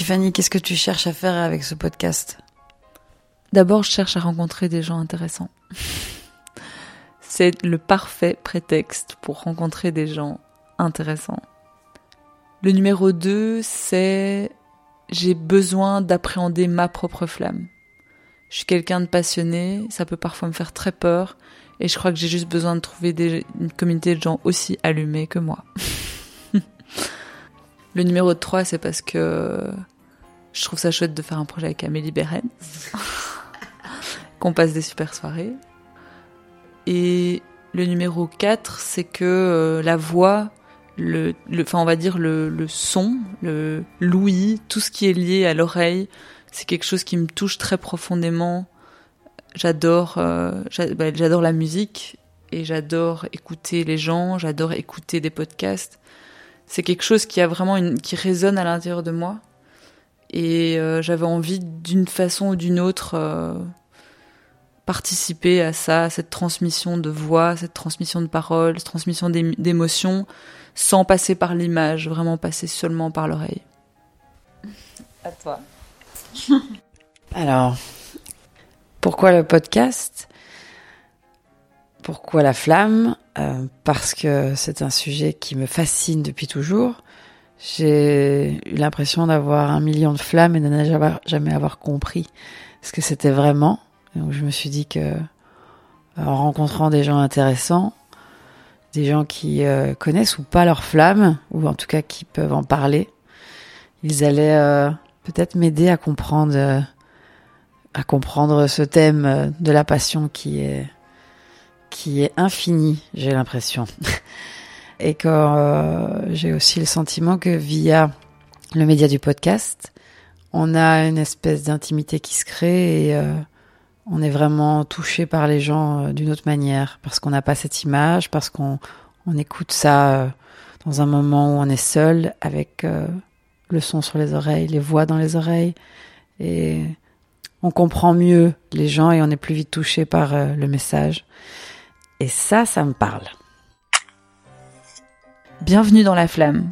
Tiffany, qu'est-ce que tu cherches à faire avec ce podcast? D'abord, je cherche à rencontrer des gens intéressants. C'est le parfait prétexte pour rencontrer des gens intéressants. Le numéro 2, c'est j'ai besoin d'appréhender ma propre flamme. Je suis quelqu'un de passionné, ça peut parfois me faire très peur, et je crois que j'ai juste besoin de trouver une communauté de gens aussi allumés que moi. Le numéro 3, c'est parce que je trouve ça chouette de faire un projet avec Amélie Berens. Qu'on passe des super soirées. Et le numéro 4, c'est que euh, la voix, le, le, enfin on va dire le, le son, le l'ouïe, tout ce qui est lié à l'oreille, c'est quelque chose qui me touche très profondément. J'adore, euh, bah, j'adore la musique et j'adore écouter les gens, j'adore écouter des podcasts c'est quelque chose qui a vraiment une, qui résonne à l'intérieur de moi. Et euh, j'avais envie d'une façon ou d'une autre euh, participer à ça, à cette transmission de voix, cette transmission de paroles, cette transmission d'émotions, sans passer par l'image, vraiment passer seulement par l'oreille. À toi. Alors, pourquoi le podcast? Pourquoi la flamme? Euh, parce que c'est un sujet qui me fascine depuis toujours. J'ai eu l'impression d'avoir un million de flammes et de ne jamais avoir compris ce que c'était vraiment. Donc je me suis dit que en rencontrant des gens intéressants, des gens qui euh, connaissent ou pas leurs flammes, ou en tout cas qui peuvent en parler, ils allaient euh, peut-être m'aider à comprendre, à comprendre ce thème de la passion qui est qui est infini, j'ai l'impression. Et que euh, j'ai aussi le sentiment que via le média du podcast, on a une espèce d'intimité qui se crée et euh, on est vraiment touché par les gens euh, d'une autre manière parce qu'on n'a pas cette image, parce qu'on on écoute ça dans un moment où on est seul avec le son sur les oreilles, les voix dans les oreilles et on comprend mieux les gens et on est plus vite touché par le message. Et ça, ça me parle. Bienvenue dans la flamme.